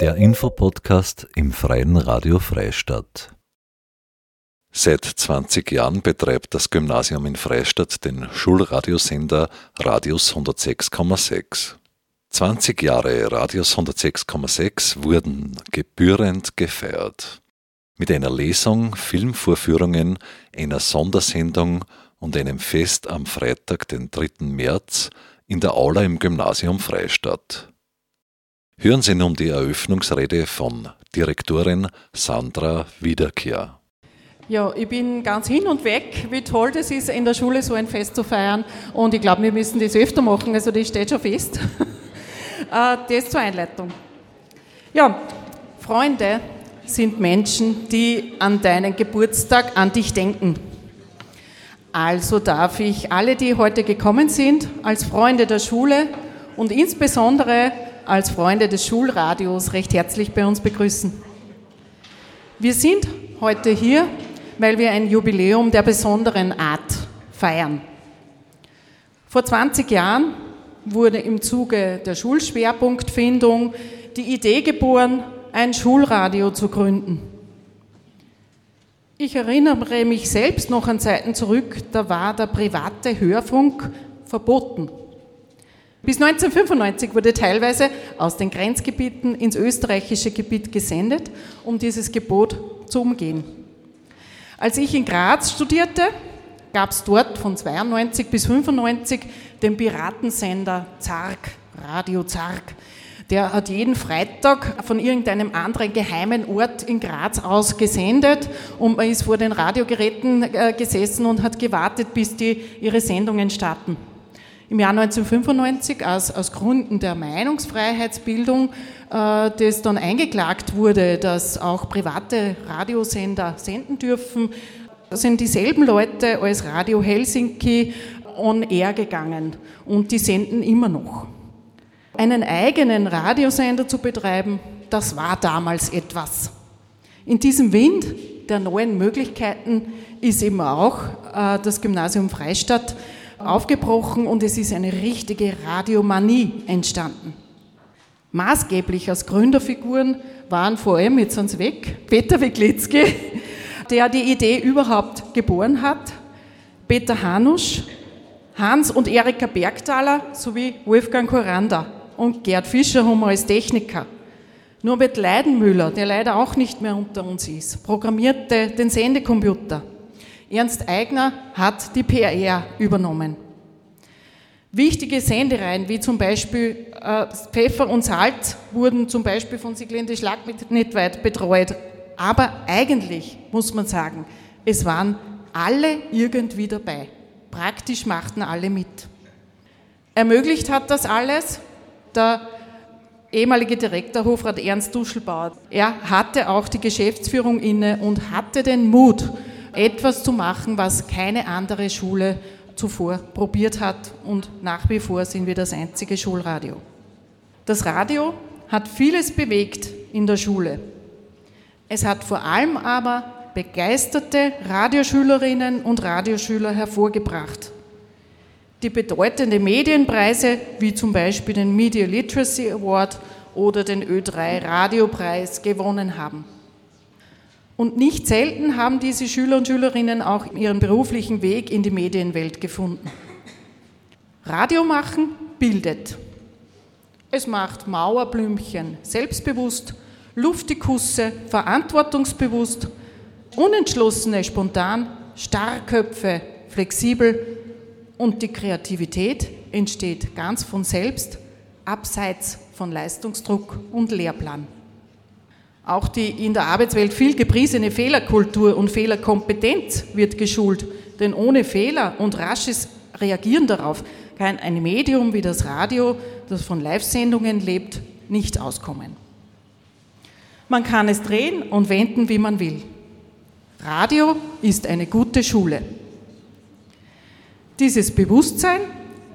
Der Infopodcast im Freien Radio Freistadt. Seit 20 Jahren betreibt das Gymnasium in Freistadt den Schulradiosender Radius 106,6. 20 Jahre Radius 106,6 wurden gebührend gefeiert. Mit einer Lesung, Filmvorführungen, einer Sondersendung und einem Fest am Freitag, den 3. März, in der Aula im Gymnasium Freistadt. Hören Sie nun die Eröffnungsrede von Direktorin Sandra Wiederkehr. Ja, ich bin ganz hin und weg, wie toll das ist, in der Schule so ein Fest zu feiern. Und ich glaube, wir müssen das öfter machen, also das steht schon fest. Äh, das zur Einleitung. Ja, Freunde sind Menschen, die an deinen Geburtstag an dich denken. Also darf ich alle, die heute gekommen sind, als Freunde der Schule und insbesondere als Freunde des Schulradios recht herzlich bei uns begrüßen. Wir sind heute hier, weil wir ein Jubiläum der besonderen Art feiern. Vor 20 Jahren wurde im Zuge der Schulschwerpunktfindung die Idee geboren, ein Schulradio zu gründen. Ich erinnere mich selbst noch an Zeiten zurück, da war der private Hörfunk verboten. Bis 1995 wurde teilweise aus den Grenzgebieten ins österreichische Gebiet gesendet, um dieses Gebot zu umgehen. Als ich in Graz studierte, gab es dort von 92 bis 95 den Piratensender Zark, Radio Zark. Der hat jeden Freitag von irgendeinem anderen geheimen Ort in Graz aus gesendet und man ist vor den Radiogeräten äh, gesessen und hat gewartet, bis die ihre Sendungen starten. Im Jahr 1995 aus, aus Gründen der Meinungsfreiheitsbildung, äh, das dann eingeklagt wurde, dass auch private Radiosender senden dürfen, sind dieselben Leute als Radio Helsinki on air gegangen und die senden immer noch. Einen eigenen Radiosender zu betreiben, das war damals etwas. In diesem Wind der neuen Möglichkeiten ist eben auch äh, das Gymnasium Freistadt aufgebrochen und es ist eine richtige Radiomanie entstanden. Maßgeblich als Gründerfiguren waren vor allem, jetzt sind weg, Peter Wiklitzki, der die Idee überhaupt geboren hat, Peter Hanusch, Hans und Erika Bergtaler sowie Wolfgang Koranda und Gerd Fischer haben als Techniker. Norbert Leidenmüller, der leider auch nicht mehr unter uns ist, programmierte den Sendecomputer. Ernst Eigner hat die PRR übernommen. Wichtige Sendereien wie zum Beispiel äh, Pfeffer und Salz wurden zum Beispiel von Siglinde Schlag nicht weit betreut. Aber eigentlich muss man sagen, es waren alle irgendwie dabei. Praktisch machten alle mit. Ermöglicht hat das alles der ehemalige Direktor Hofrat Ernst Duschelbauer. Er hatte auch die Geschäftsführung inne und hatte den Mut, etwas zu machen, was keine andere Schule zuvor probiert hat und nach wie vor sind wir das einzige Schulradio. Das Radio hat vieles bewegt in der Schule. Es hat vor allem aber begeisterte Radioschülerinnen und Radioschüler hervorgebracht die bedeutende Medienpreise wie zum Beispiel den Media Literacy Award oder den Ö3 Radiopreis gewonnen haben. Und nicht selten haben diese Schüler und Schülerinnen auch ihren beruflichen Weg in die Medienwelt gefunden. Radio machen bildet. Es macht Mauerblümchen selbstbewusst, Luftikusse verantwortungsbewusst, Unentschlossene spontan, Starrköpfe flexibel und die Kreativität entsteht ganz von selbst, abseits von Leistungsdruck und Lehrplan. Auch die in der Arbeitswelt viel gepriesene Fehlerkultur und Fehlerkompetenz wird geschult, denn ohne Fehler und rasches Reagieren darauf kann ein Medium wie das Radio, das von Live-Sendungen lebt, nicht auskommen. Man kann es drehen und wenden, wie man will. Radio ist eine gute Schule dieses Bewusstsein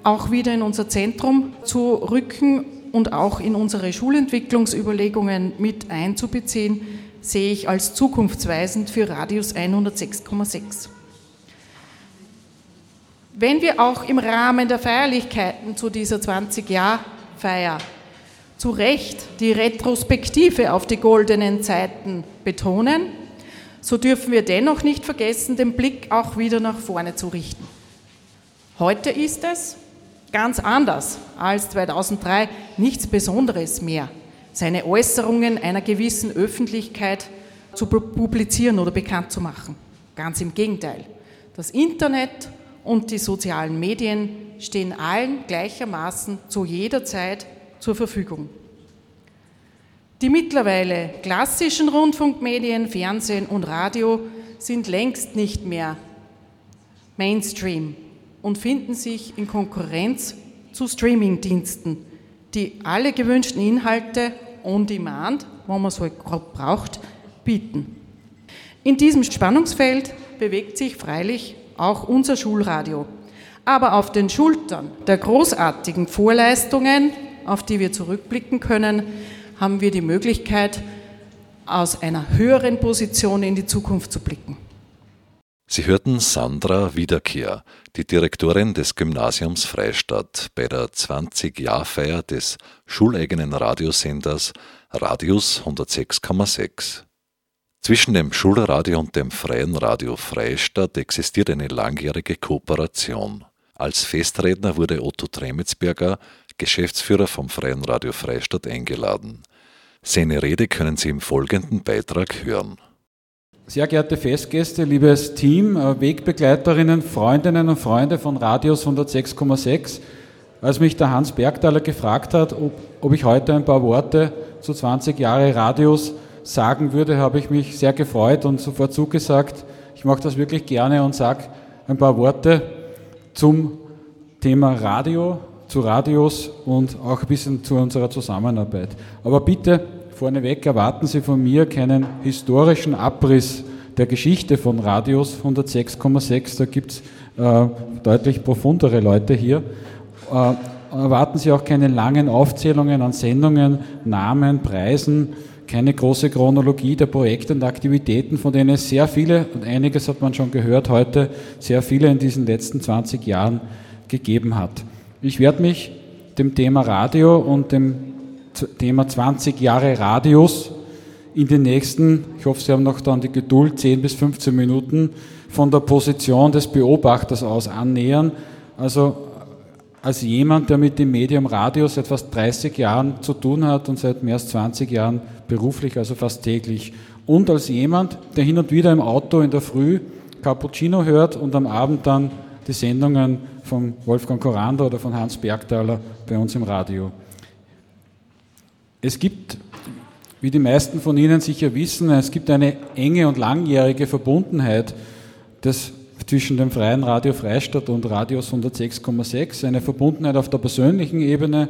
auch wieder in unser Zentrum zu rücken und auch in unsere Schulentwicklungsüberlegungen mit einzubeziehen, sehe ich als zukunftsweisend für Radius 106,6. Wenn wir auch im Rahmen der Feierlichkeiten zu dieser 20-Jahr-Feier zu Recht die Retrospektive auf die goldenen Zeiten betonen, so dürfen wir dennoch nicht vergessen, den Blick auch wieder nach vorne zu richten. Heute ist es ganz anders als 2003, nichts Besonderes mehr, seine Äußerungen einer gewissen Öffentlichkeit zu publizieren oder bekannt zu machen. Ganz im Gegenteil. Das Internet und die sozialen Medien stehen allen gleichermaßen zu jeder Zeit zur Verfügung. Die mittlerweile klassischen Rundfunkmedien, Fernsehen und Radio sind längst nicht mehr Mainstream und finden sich in Konkurrenz zu Streamingdiensten, die alle gewünschten Inhalte on demand, wo man so braucht, bieten. In diesem Spannungsfeld bewegt sich freilich auch unser Schulradio. Aber auf den Schultern der großartigen Vorleistungen, auf die wir zurückblicken können, haben wir die Möglichkeit, aus einer höheren Position in die Zukunft zu blicken. Sie hörten Sandra Wiederkehr, die Direktorin des Gymnasiums Freistadt, bei der 20-Jahr-Feier des schuleigenen Radiosenders Radius 106,6. Zwischen dem Schulradio und dem Freien Radio Freistadt existiert eine langjährige Kooperation. Als Festredner wurde Otto Tremetsberger, Geschäftsführer vom Freien Radio Freistadt, eingeladen. Seine Rede können Sie im folgenden Beitrag hören. Sehr geehrte Festgäste, liebes Team, äh, Wegbegleiterinnen, Freundinnen und Freunde von Radios 106,6, als mich der Hans Bergtaler gefragt hat, ob, ob, ich heute ein paar Worte zu 20 Jahre Radios sagen würde, habe ich mich sehr gefreut und sofort zugesagt, ich mache das wirklich gerne und sage ein paar Worte zum Thema Radio, zu Radios und auch ein bisschen zu unserer Zusammenarbeit. Aber bitte vorneweg erwarten Sie von mir keinen historischen Abriss der Geschichte von Radios 106,6. Da gibt es äh, deutlich profundere Leute hier. Äh, erwarten Sie auch keine langen Aufzählungen an Sendungen, Namen, Preisen, keine große Chronologie der Projekte und Aktivitäten, von denen es sehr viele, und einiges hat man schon gehört heute, sehr viele in diesen letzten 20 Jahren gegeben hat. Ich werde mich dem Thema Radio und dem Thema 20 Jahre Radius in den nächsten, ich hoffe, Sie haben noch dann die Geduld, 10 bis 15 Minuten von der Position des Beobachters aus annähern. Also als jemand, der mit dem Medium Radio seit fast 30 Jahren zu tun hat und seit mehr als 20 Jahren beruflich, also fast täglich. Und als jemand, der hin und wieder im Auto in der Früh Cappuccino hört und am Abend dann die Sendungen von Wolfgang Koranda oder von Hans Bergthaler bei uns im Radio. Es gibt, wie die meisten von Ihnen sicher wissen, es gibt eine enge und langjährige Verbundenheit des zwischen dem Freien Radio Freistadt und Radios 106,6, eine Verbundenheit auf der persönlichen Ebene,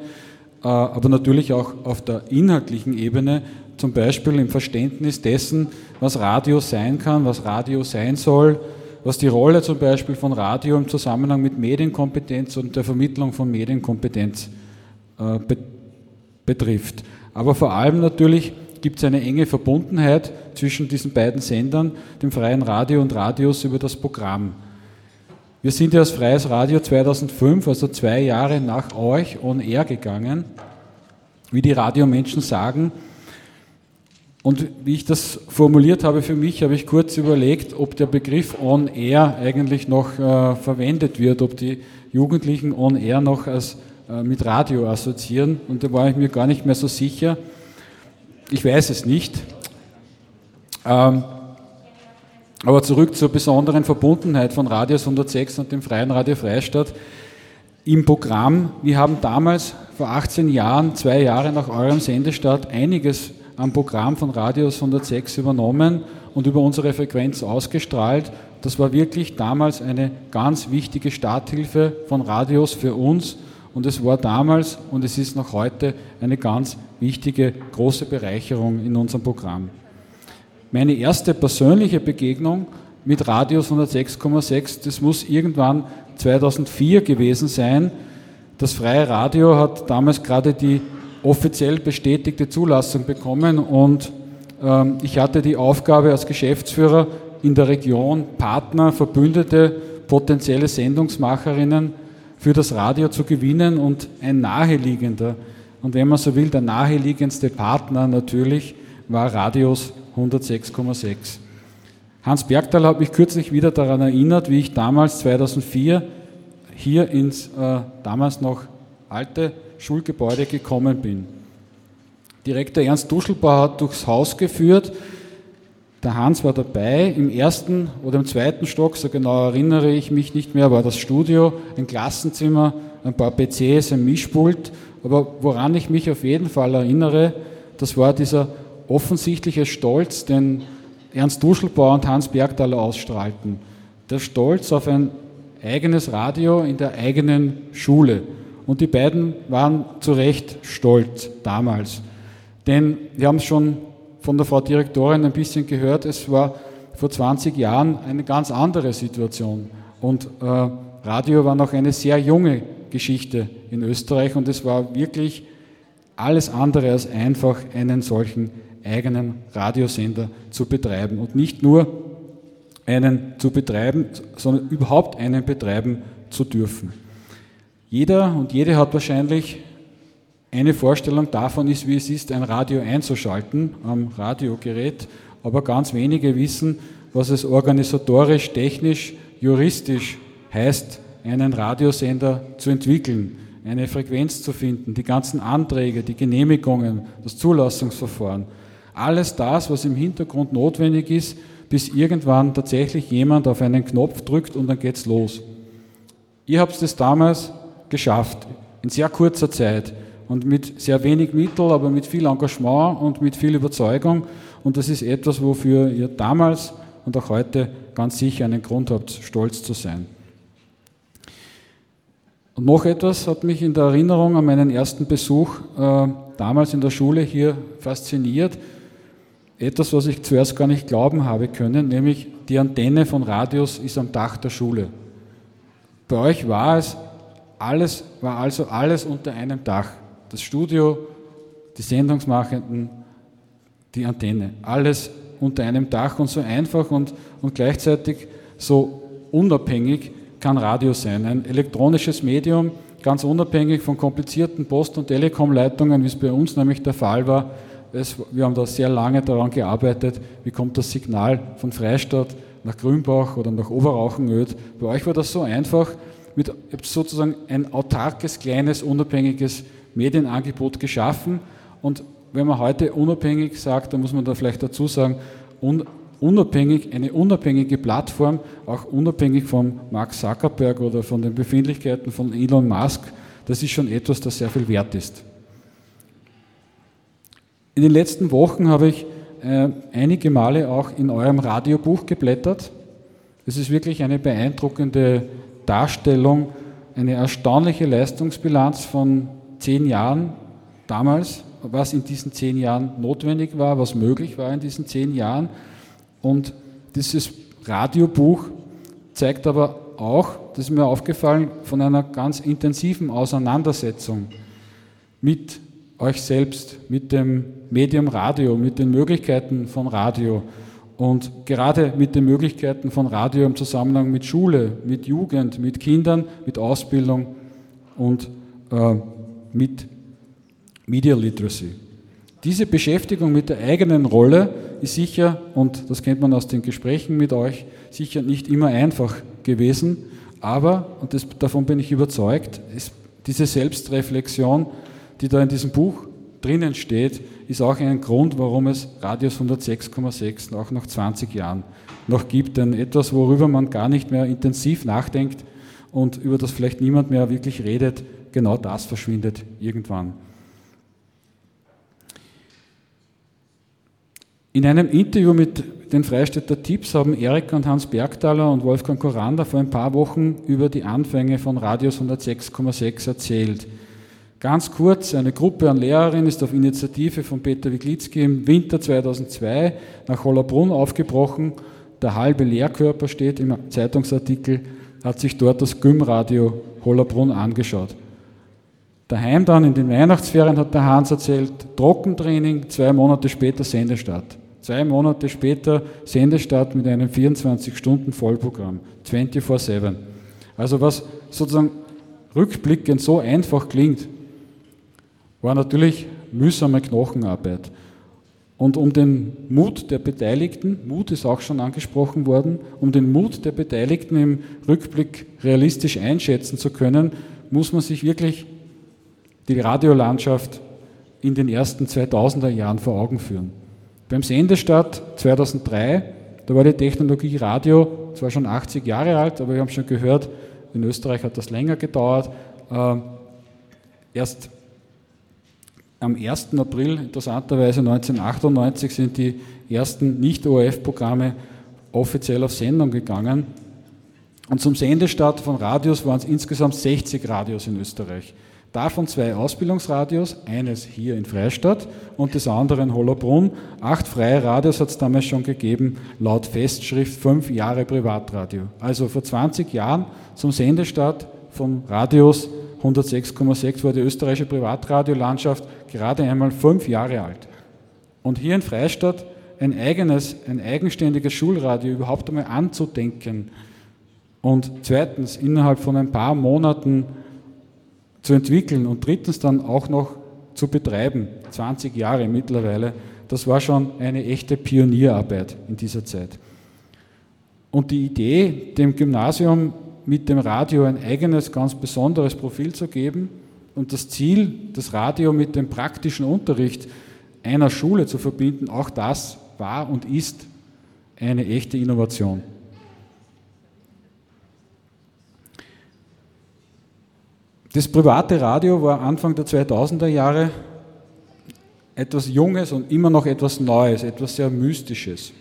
äh, aber natürlich auch auf der inhaltlichen Ebene, zum Beispiel im Verständnis dessen, was Radio sein kann, was Radio sein soll, was die Rolle zum Beispiel von Radio im Zusammenhang mit Medienkompetenz und der Vermittlung von Medienkompetenz äh, betrifft. Aber vor allem natürlich gibt es eine enge Verbundenheit zwischen diesen beiden Sendern, dem Freien Radio und Radius, über das Programm. Wir sind ja als Freies Radio 2005, also zwei Jahre nach euch, on air gegangen, wie die Radiomenschen sagen. Und wie ich das formuliert habe für mich, habe ich kurz überlegt, ob der Begriff on air eigentlich noch äh, verwendet wird, ob die Jugendlichen on air noch als, mit Radio assoziieren. Und da war ich mir gar nicht mehr so sicher. Ich weiß es nicht. Ähm, aber zurück zur besonderen Verbundenheit von Radius 106 und dem Freien Radio Freistadt. Im Programm, wir haben damals vor 18 Jahren, zwei Jahre nach eurem Sendestart, einiges am Programm von Radius 106 übernommen und über unsere Frequenz ausgestrahlt. Das war wirklich damals eine ganz wichtige Starthilfe von Radios für uns und es war damals und es ist noch heute eine ganz wichtige, große Bereicherung in unserem Programm. Meine erste persönliche Begegnung mit Radius 106,6, das muss irgendwann 2004 gewesen sein. Das freie Radio hat damals gerade die offiziell bestätigte Zulassung bekommen und ähm, ich hatte die Aufgabe als Geschäftsführer in der Region Partner, Verbündete, potenzielle Sendungsmacherinnen für das Radio zu gewinnen und ein naheliegender Und wenn man so will, der naheliegendste Partner natürlich war Radios 106,6. Hans Bergtal hat mich kürzlich wieder daran erinnert, wie ich damals 2004 hier ins äh, damals noch alte Schulgebäude gekommen bin. Direktor Ernst Duschelbauer hat durchs Haus geführt. Der Hans war dabei. Im ersten oder im zweiten Stock, so genau erinnere ich mich nicht mehr, war das Studio, ein Klassenzimmer, ein paar PCs, ein Mischpult. Aber woran ich mich auf jeden Fall erinnere, das war dieser offensichtliche Stolz, den Ernst Duschelbauer und Hans Bergtaler ausstrahlten. Der Stolz auf ein eigenes Radio in der eigenen Schule. Und die beiden waren zu Recht stolz damals. Denn wir haben es schon von der Frau Direktorin ein bisschen gehört, es war vor 20 Jahren eine ganz andere Situation. Und äh, Radio war noch eine sehr junge Geschichte in Österreich und es war wirklich alles andere als einfach, einen solchen eigenen Radiosender zu betreiben. Und nicht nur einen zu betreiben, sondern überhaupt einen betreiben zu dürfen. Jeder und jede hat wahrscheinlich eine Vorstellung davon ist, wie es ist, ein Radio einzuschalten am Radiogerät, aber ganz wenige wissen, was es organisatorisch, technisch, juristisch heißt, einen Radiosender zu entwickeln, eine Frequenz zu finden, die ganzen Anträge, die Genehmigungen, das Zulassungsverfahren. Alles das, was im Hintergrund notwendig ist, bis irgendwann tatsächlich jemand auf einen Knopf drückt und dann geht's los. Ihr habt es damals geschafft, in sehr kurzer Zeit und mit sehr wenig Mitteln, aber mit viel Engagement und mit viel Überzeugung. Und das ist etwas, wofür ihr damals und auch heute ganz sicher einen Grund habt, stolz zu sein. Und noch etwas hat mich in der Erinnerung an meinen ersten Besuch äh, damals in der Schule hier fasziniert. Etwas, was ich zuerst gar nicht glauben habe können, nämlich die Antenne von Radios ist am Dach der Schule. Bei euch war es alles, war also alles unter einem Dach das Studio, die Sendungsmachenden, die Antenne. Alles unter einem Dach und so einfach und, und gleichzeitig so unabhängig kann Radio sein. Ein elektronisches Medium, ganz unabhängig von komplizierten Post- und Telekomleitungen, wie es bei uns nämlich der Fall war. Es, wir haben da sehr lange daran gearbeitet, wie kommt das Signal von Freistadt nach Grünbach oder nach Oberrauchenöd. Bei euch war das so einfach, mit sozusagen ein autarkes, kleines, unabhängiges Medienangebot geschaffen. Und wenn man heute unabhängig sagt, dann muss man da vielleicht dazu sagen, unabhängig, eine unabhängige Plattform, auch unabhängig von Mark Zuckerberg oder von den Befindlichkeiten von Elon Musk, das ist schon etwas, das sehr viel wert ist. In den letzten Wochen habe ich äh, einige Male auch in eurem Radiobuch geblättert. Es ist wirklich eine beeindruckende Darstellung, eine erstaunliche Leistungsbilanz von zehn Jahren damals, was in diesen zehn Jahren notwendig war, was möglich war in diesen zehn Jahren. Und dieses Radiobuch zeigt aber auch, das ist mir aufgefallen, von einer ganz intensiven Auseinandersetzung mit euch selbst, mit dem Medium Radio, mit den Möglichkeiten von Radio und gerade mit den Möglichkeiten von Radio im Zusammenhang mit Schule, mit Jugend, mit Kindern, mit Ausbildung und äh, mit Media Literacy. Diese Beschäftigung mit der eigenen Rolle ist sicher, und das kennt man aus den Gesprächen mit euch, sicher nicht immer einfach gewesen, aber, und das, davon bin ich überzeugt, ist diese Selbstreflexion, die da in diesem Buch drinnen steht, ist auch ein Grund, warum es Radius 106,6 auch nach 20 Jahren noch gibt. Denn etwas, worüber man gar nicht mehr intensiv nachdenkt und über das vielleicht niemand mehr wirklich redet, genau das verschwindet irgendwann. In einem Interview mit den Freistädter Tipps haben Erik und Hans Bergtaler und Wolfgang Koranda vor ein paar Wochen über die Anfänge von Radius 106,6 erzählt. Ganz kurz, eine Gruppe an Lehrerinnen ist auf Initiative von Peter Wiglitzki im Winter 2002 nach Hollerbrunn aufgebrochen. Der halbe Lehrkörper steht im Zeitungsartikel, hat sich dort das Gym-Radio Hollerbrunn angeschaut. Daheim dann in den Weihnachtsferien hat der Hans erzählt, Trockentraining, zwei Monate später Sendestart. Zwei Monate später Sendestart mit einem 24-Stunden-Vollprogramm, 24-7. Also was sozusagen rückblickend so einfach klingt, war natürlich mühsame Knochenarbeit. Und um den Mut der Beteiligten, Mut ist auch schon angesprochen worden, um den Mut der Beteiligten im Rückblick realistisch einschätzen zu können, muss man sich wirklich die Radiolandschaft in den ersten 2000er Jahren vor Augen führen. Beim Sendestart 2003, da war die Technologie Radio zwar schon 80 Jahre alt, aber wir haben schon gehört, in Österreich hat das länger gedauert. Äh, erst am 1. April, interessanterweise 1998, sind die ersten Nicht-ORF-Programme offiziell auf Sendung gegangen. Und zum Sendestart von Radios waren es insgesamt 60 Radios in Österreich. Davon zwei Ausbildungsradios, eines hier in Freistadt und das andere in Hollerbrunn. Acht freie Radios hat es damals schon gegeben, laut Festschrift fünf Jahre Privatradio. Also vor 20 Jahren zum Sendestart von Radios 106,6 war die österreichische Privatradiolandschaft gerade einmal fünf Jahre alt. Und hier in Freistadt ein eigenes, ein eigenständiges Schulradio überhaupt einmal anzudenken und zweitens innerhalb von ein paar Monaten zu entwickeln und drittens dann auch noch zu betreiben, 20 Jahre mittlerweile, das war schon eine echte Pionierarbeit in dieser Zeit. Und die Idee, dem Gymnasium mit dem Radio ein eigenes, ganz besonderes Profil zu geben und das Ziel, das Radio mit dem praktischen Unterricht einer Schule zu verbinden, auch das war und ist eine echte Innovation. Das private Radio war Anfang der 2000er Jahre etwas Junges und immer noch etwas Neues, etwas sehr Mystisches.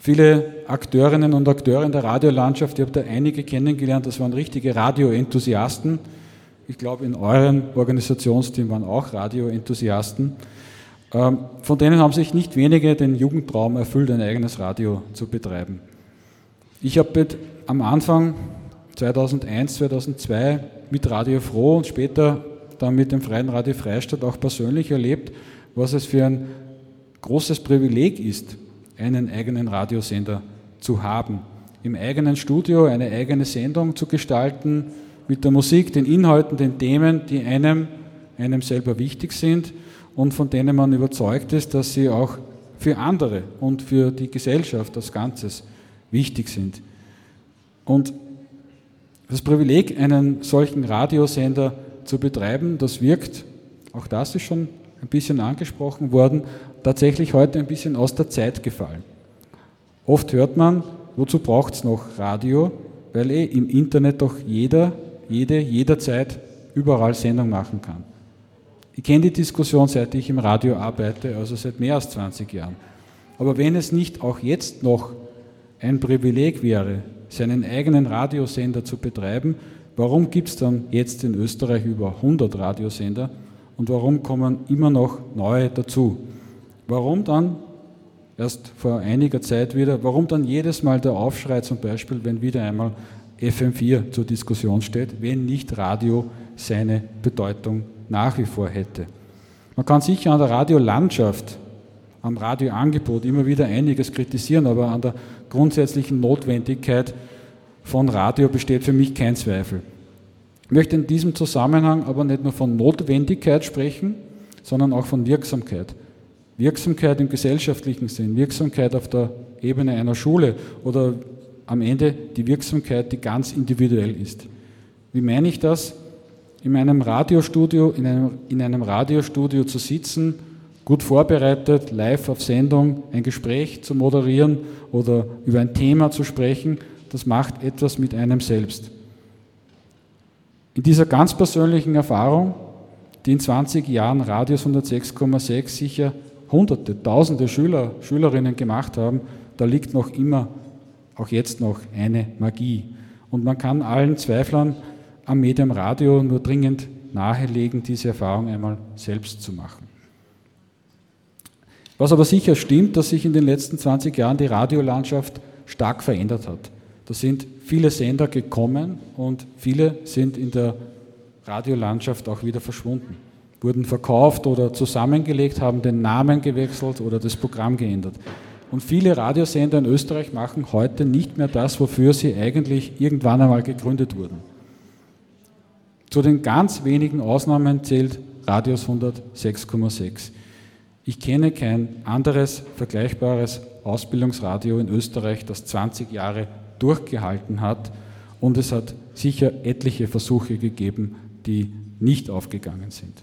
Viele Akteurinnen und Akteure in der Radiolandschaft, ich habe da einige kennengelernt, das waren richtige Radioenthusiasten. Ich glaube, in eurem Organisationsteam waren auch Radioenthusiasten. Ähm, von denen haben sich nicht wenige den Jugendtraum erfüllt, ein eigenes Radio zu betreiben. Ich habe am Anfang 2001, 2002 mit Radio Froh und später dann mit dem Freien Radio Freistadt auch persönlich erlebt, was es für ein großes Privileg ist, einen eigenen Radiosender zu haben. Im eigenen Studio eine eigene Sendung zu gestalten, mit der Musik, den Inhalten, den Themen, die einem, einem selber wichtig sind und von denen man überzeugt ist, dass sie auch für andere und für die Gesellschaft als Ganzes wichtig sind. Und das Privileg, einen solchen Radiosender zu betreiben, das wirkt, auch das ist schon ein bisschen angesprochen worden, tatsächlich heute ein bisschen aus der Zeit gefallen. Oft hört man, wozu braucht es noch Radio? Weil eh im Internet doch jeder, jede, jederzeit überall Sendung machen kann. Ich kenne die Diskussion, seit ich im Radio arbeite, also seit mehr als 20 Jahren. Aber wenn es nicht auch jetzt noch ein Privileg wäre, seinen eigenen Radiosender zu betreiben, warum gibt es dann jetzt in Österreich über 100 Radiosender und warum kommen immer noch neue dazu? Warum dann, erst vor einiger Zeit wieder, warum dann jedes Mal der Aufschrei zum Beispiel, wenn wieder einmal FM4 zur Diskussion steht, wenn nicht Radio seine Bedeutung nach wie vor hätte? Man kann sicher an der Radiolandschaft, am Radioangebot immer wieder einiges kritisieren, aber an der grundsätzlichen Notwendigkeit von Radio besteht für mich kein Zweifel. Ich möchte in diesem Zusammenhang aber nicht nur von Notwendigkeit sprechen, sondern auch von Wirksamkeit. Wirksamkeit im gesellschaftlichen Sinn, Wirksamkeit auf der Ebene einer Schule oder am Ende die Wirksamkeit, die ganz individuell ist. Wie meine ich das? In einem Radiostudio, in einem, in einem Radiostudio zu sitzen gut vorbereitet, live auf Sendung ein Gespräch zu moderieren oder über ein Thema zu sprechen, das macht etwas mit einem selbst. In dieser ganz persönlichen Erfahrung, die in 20 Jahren Radius 106,6 sicher hunderte, tausende Schüler, Schülerinnen gemacht haben, da liegt noch immer, auch jetzt noch, eine Magie. Und man kann allen Zweiflern am Medium Radio nur dringend nahelegen, diese Erfahrung einmal selbst zu machen. Was aber sicher stimmt, dass sich in den letzten 20 Jahren die Radiolandschaft stark verändert hat. Da sind viele Sender gekommen und viele sind in der Radiolandschaft auch wieder verschwunden. Wurden verkauft oder zusammengelegt, haben den Namen gewechselt oder das Programm geändert. Und viele Radiosender in Österreich machen heute nicht mehr das, wofür sie eigentlich irgendwann einmal gegründet wurden. Zu den ganz wenigen Ausnahmen zählt Radios 106,6. Ich kenne kein anderes vergleichbares Ausbildungsradio in Österreich, das 20 Jahre durchgehalten hat und es hat sicher etliche Versuche gegeben, die nicht aufgegangen sind.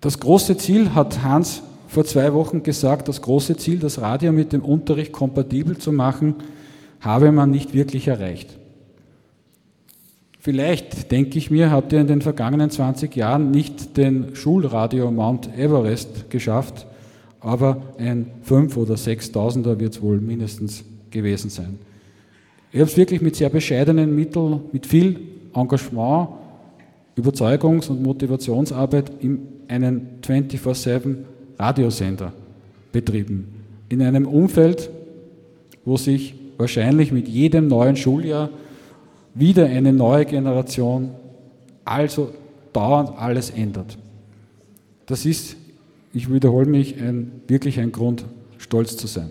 Das große Ziel hat Hans vor zwei Wochen gesagt, das große Ziel, das Radio mit dem Unterricht kompatibel zu machen, habe man nicht wirklich erreicht. Vielleicht, denke ich mir, habt ihr in den vergangenen 20 Jahren nicht den Schulradio Mount Everest geschafft, aber ein 5- oder 6.000er wird es wohl mindestens gewesen sein. Ich habe es wirklich mit sehr bescheidenen Mitteln, mit viel Engagement, Überzeugungs- und Motivationsarbeit in einen 24-7 Radiosender betrieben. In einem Umfeld, wo sich wahrscheinlich mit jedem neuen Schuljahr wieder eine neue Generation, also dauernd alles ändert. Das ist, ich wiederhole mich, ein, wirklich ein Grund, stolz zu sein.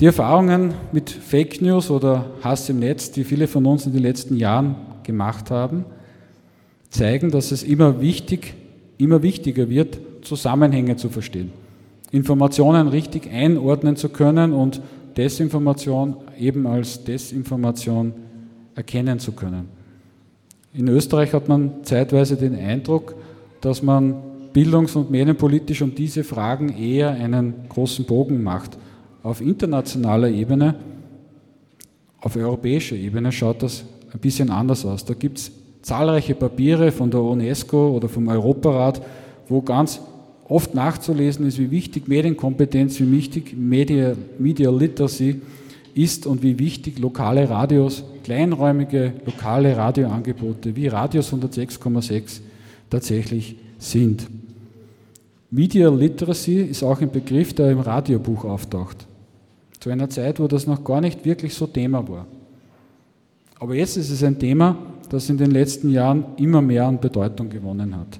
Die Erfahrungen mit Fake News oder Hass im Netz, die viele von uns in den letzten Jahren gemacht haben, zeigen, dass es immer, wichtig, immer wichtiger wird, Zusammenhänge zu verstehen, Informationen richtig einordnen zu können und Desinformation eben als Desinformation erkennen zu können. In Österreich hat man zeitweise den Eindruck, dass man bildungs- und medienpolitisch um diese Fragen eher einen großen Bogen macht. Auf internationaler Ebene, auf europäischer Ebene schaut das ein bisschen anders aus. Da gibt es zahlreiche Papiere von der UNESCO oder vom Europarat, wo ganz oft nachzulesen ist, wie wichtig Medienkompetenz, wie wichtig Media, Media Literacy ist und wie wichtig lokale Radios, kleinräumige lokale Radioangebote wie Radios 106,6 tatsächlich sind. Media Literacy ist auch ein Begriff, der im Radiobuch auftaucht. Zu einer Zeit, wo das noch gar nicht wirklich so Thema war. Aber jetzt ist es ein Thema, das in den letzten Jahren immer mehr an Bedeutung gewonnen hat.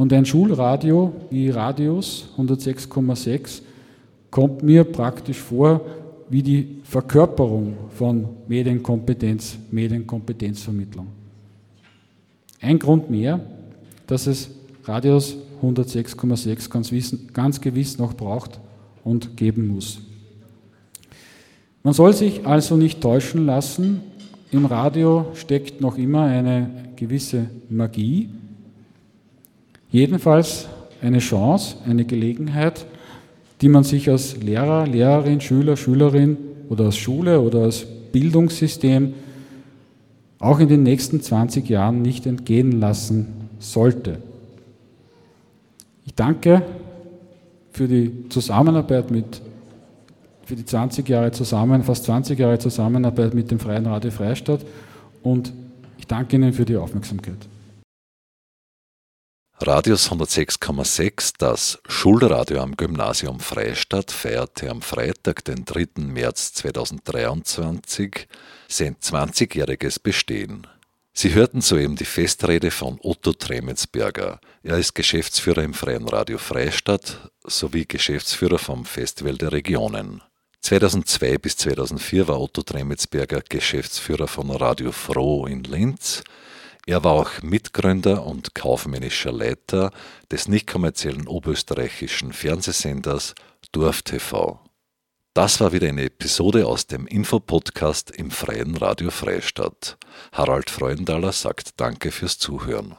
Und ein Schulradio wie Radius 106,6 kommt mir praktisch vor wie die Verkörperung von Medienkompetenz, Medienkompetenzvermittlung. Ein Grund mehr, dass es Radius 106,6 ganz, ganz gewiss noch braucht und geben muss. Man soll sich also nicht täuschen lassen, im Radio steckt noch immer eine gewisse Magie, jedenfalls eine Chance, eine Gelegenheit, die man sich als Lehrer, Lehrerin, Schüler, Schülerin oder als Schule oder als Bildungssystem auch in den nächsten 20 Jahren nicht entgehen lassen sollte. Ich danke für die Zusammenarbeit mit für die 20 Jahre zusammen, fast 20 Jahre Zusammenarbeit mit dem Freien Radio Freistadt und ich danke Ihnen für die Aufmerksamkeit. Radius 106,6, das Schulradio am Gymnasium Freistadt, feierte am Freitag, den 3. März 2023, sein 20-jähriges Bestehen. Sie hörten soeben die Festrede von Otto Tremensberger. Er ist Geschäftsführer im Freien Radio Freistadt sowie Geschäftsführer vom Festival der Regionen. 2002 bis 2004 war Otto Tremetsberger Geschäftsführer von Radio Froh in Linz. Er war auch Mitgründer und kaufmännischer Leiter des nicht kommerziellen oberösterreichischen Fernsehsenders Dorf TV. Das war wieder eine Episode aus dem Infopodcast im Freien Radio Freistadt. Harald Freundhaler sagt Danke fürs Zuhören.